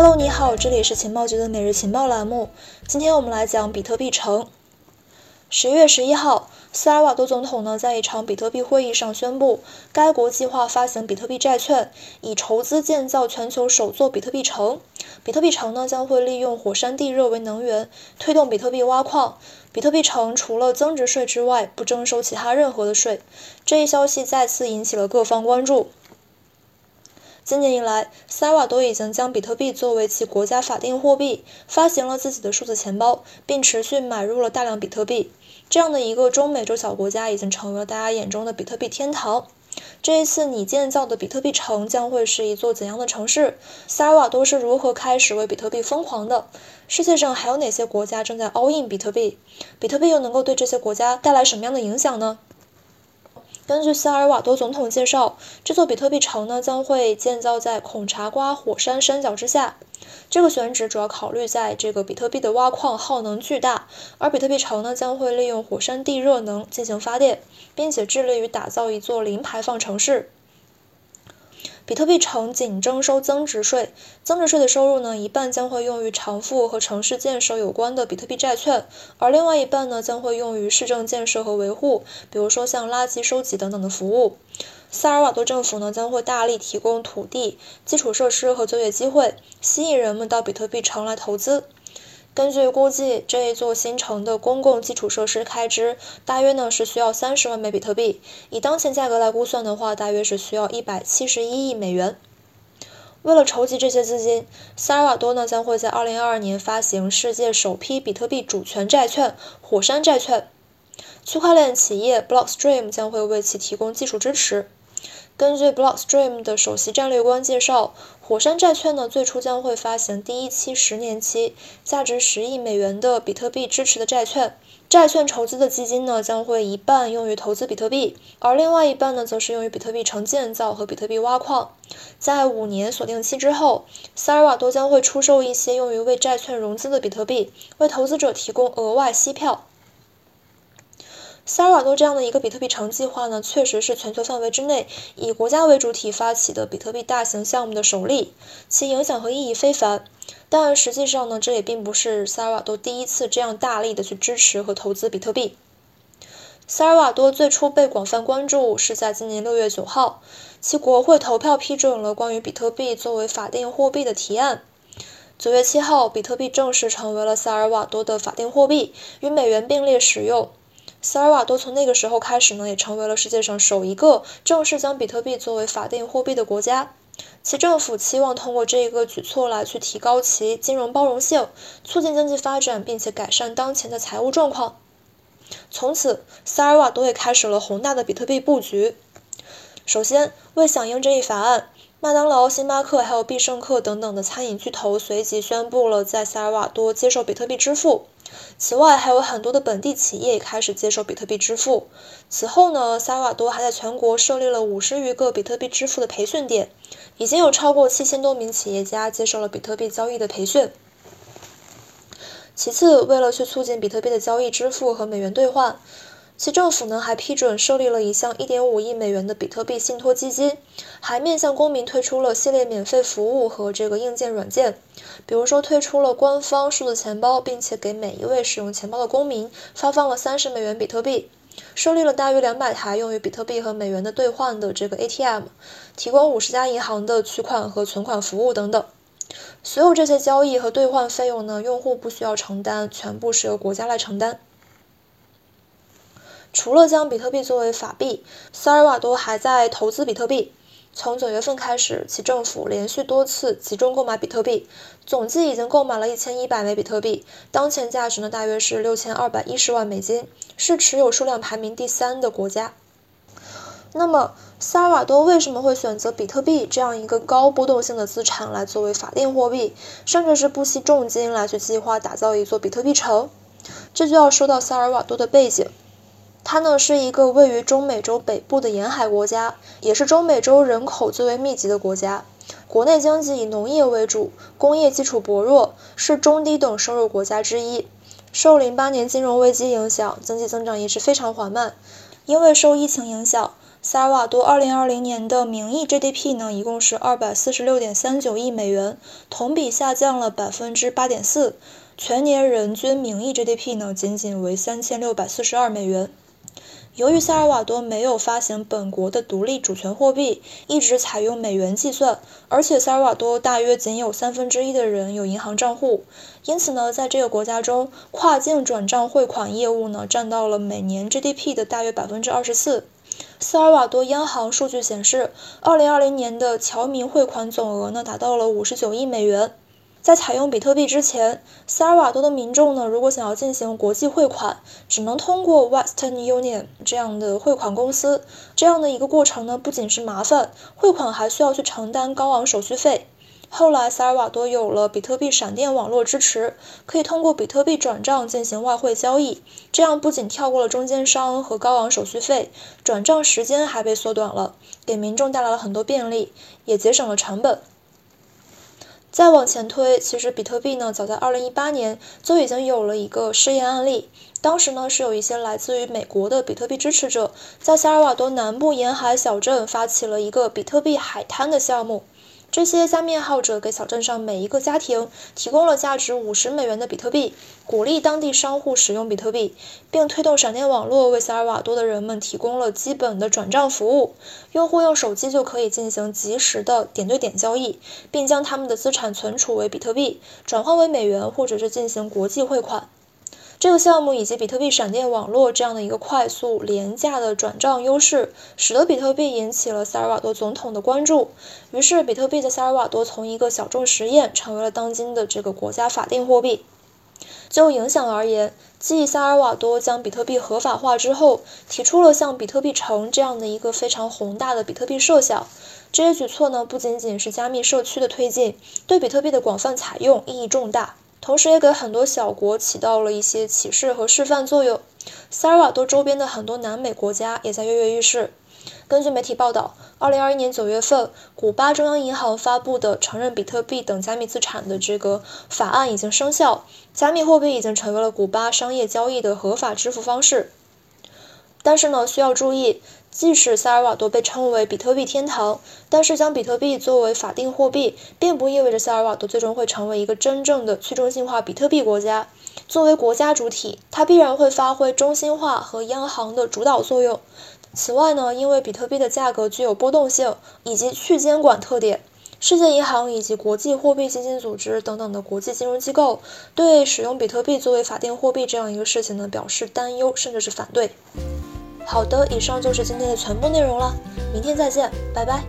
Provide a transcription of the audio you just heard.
Hello，你好，这里是情报局的每日情报栏目。今天我们来讲比特币城。十一月十一号，萨尔瓦多总统呢在一场比特币会议上宣布，该国计划发行比特币债券，以筹资建造全球首座比特币城。比特币城呢将会利用火山地热为能源，推动比特币挖矿。比特币城除了增值税之外，不征收其他任何的税。这一消息再次引起了各方关注。今年以来，萨瓦多已经将比特币作为其国家法定货币，发行了自己的数字钱包，并持续买入了大量比特币。这样的一个中美洲小国家，已经成为了大家眼中的比特币天堂。这一次你建造的比特币城将会是一座怎样的城市？萨瓦多是如何开始为比特币疯狂的？世界上还有哪些国家正在 all in 比特币？比特币又能够对这些国家带来什么样的影响呢？根据萨尔瓦多总统介绍，这座比特币城呢将会建造在孔察瓜火山山脚之下。这个选址主要考虑在这个比特币的挖矿耗能巨大，而比特币城呢将会利用火山地热能进行发电，并且致力于打造一座零排放城市。比特币城仅征收增值税，增值税的收入呢，一半将会用于偿付和城市建设有关的比特币债券，而另外一半呢，将会用于市政建设和维护，比如说像垃圾收集等等的服务。萨尔瓦多政府呢，将会大力提供土地、基础设施和就业机会，吸引人们到比特币城来投资。根据估计，这一座新城的公共基础设施开支大约呢是需要三十万枚比特币，以当前价格来估算的话，大约是需要一百七十一亿美元。为了筹集这些资金，萨尔瓦多呢将会在二零二二年发行世界首批比特币主权债券——火山债券。区块链企业 Blockstream 将会为其提供技术支持。根据 Blockstream 的首席战略官介绍，火山债券呢最初将会发行第一期十年期、价值十亿美元的比特币支持的债券。债券筹资的基金呢将会一半用于投资比特币，而另外一半呢则是用于比特币城建造和比特币挖矿。在五年锁定期之后，萨尔瓦多将会出售一些用于为债券融资的比特币，为投资者提供额外息票。萨尔瓦多这样的一个比特币城计划呢，确实是全球范围之内以国家为主体发起的比特币大型项目的首例，其影响和意义非凡。但实际上呢，这也并不是萨尔瓦多第一次这样大力的去支持和投资比特币。萨尔瓦多最初被广泛关注是在今年六月九号，其国会投票批准了关于比特币作为法定货币的提案。九月七号，比特币正式成为了萨尔瓦多的法定货币，与美元并列使用。萨尔瓦多从那个时候开始呢，也成为了世界上首一个正式将比特币作为法定货币的国家。其政府期望通过这一个举措来去提高其金融包容性，促进经济发展，并且改善当前的财务状况。从此，萨尔瓦多也开始了宏大的比特币布局。首先，为响应这一法案。麦当劳、星巴克还有必胜客等等的餐饮巨头随即宣布了在萨尔瓦多接受比特币支付。此外，还有很多的本地企业也开始接受比特币支付。此后呢，萨尔瓦多还在全国设立了五十余个比特币支付的培训点，已经有超过七千多名企业家接受了比特币交易的培训。其次，为了去促进比特币的交易、支付和美元兑换。其政府呢还批准设立了一项1.5亿美元的比特币信托基金，还面向公民推出了系列免费服务和这个硬件软件，比如说推出了官方数字钱包，并且给每一位使用钱包的公民发放了30美元比特币，设立了大约200台用于比特币和美元的兑换的这个 ATM，提供50家银行的取款和存款服务等等。所有这些交易和兑换费用呢，用户不需要承担，全部是由国家来承担。除了将比特币作为法币，萨尔瓦多还在投资比特币。从九月份开始，其政府连续多次集中购买比特币，总计已经购买了一千一百枚比特币，当前价值呢大约是六千二百一十万美金，是持有数量排名第三的国家。那么，萨尔瓦多为什么会选择比特币这样一个高波动性的资产来作为法定货币，甚至是不惜重金来去计划打造一座比特币城？这就要说到萨尔瓦多的背景。它呢是一个位于中美洲北部的沿海国家，也是中美洲人口最为密集的国家。国内经济以农业为主，工业基础薄弱，是中低等收入国家之一。受零八年金融危机影响，经济增长一直非常缓慢。因为受疫情影响，萨尔瓦多2020年的名义 GDP 呢，一共是246.39亿美元，同比下降了8.4%。全年人均名义 GDP 呢，仅仅为3642美元。由于萨尔瓦多没有发行本国的独立主权货币，一直采用美元计算，而且萨尔瓦多大约仅有三分之一的人有银行账户，因此呢，在这个国家中，跨境转账汇款业务呢，占到了每年 GDP 的大约百分之二十四。萨尔瓦多央行数据显示，二零二零年的侨民汇款总额呢，达到了五十九亿美元。在采用比特币之前，萨尔瓦多的民众呢，如果想要进行国际汇款，只能通过 Western Union 这样的汇款公司。这样的一个过程呢，不仅是麻烦，汇款还需要去承担高昂手续费。后来，萨尔瓦多有了比特币闪电网络支持，可以通过比特币转账进行外汇交易。这样不仅跳过了中间商和高昂手续费，转账时间还被缩短了，给民众带来了很多便利，也节省了成本。再往前推，其实比特币呢，早在二零一八年就已经有了一个试验案例。当时呢，是有一些来自于美国的比特币支持者，在萨尔瓦多南部沿海小镇发起了一个比特币海滩的项目。这些加密爱好者给小镇上每一个家庭提供了价值五十美元的比特币，鼓励当地商户使用比特币，并推动闪电网络为萨尔瓦多的人们提供了基本的转账服务。用户用手机就可以进行及时的点对点交易，并将他们的资产存储为比特币，转换为美元，或者是进行国际汇款。这个项目以及比特币闪电网络这样的一个快速廉价的转账优势，使得比特币引起了萨尔瓦多总统的关注。于是，比特币在萨尔瓦多从一个小众实验，成为了当今的这个国家法定货币。就影响而言，继萨尔瓦多将比特币合法化之后，提出了像比特币城这样的一个非常宏大的比特币设想。这些举措呢，不仅仅是加密社区的推进，对比特币的广泛采用意义重大。同时，也给很多小国起到了一些启示和示范作用。萨尔瓦多周边的很多南美国家也在跃跃欲试。根据媒体报道，二零二一年九月份，古巴中央银行发布的承认比特币等加密资产的这个法案已经生效，加密货币已经成为了古巴商业交易的合法支付方式。但是呢，需要注意。即使萨尔瓦多被称为比特币天堂，但是将比特币作为法定货币，并不意味着萨尔瓦多最终会成为一个真正的去中心化比特币国家。作为国家主体，它必然会发挥中心化和央行的主导作用。此外呢，因为比特币的价格具有波动性以及去监管特点，世界银行以及国际货币基金组织等等的国际金融机构对使用比特币作为法定货币这样一个事情呢表示担忧，甚至是反对。好的，以上就是今天的全部内容了，明天再见，拜拜。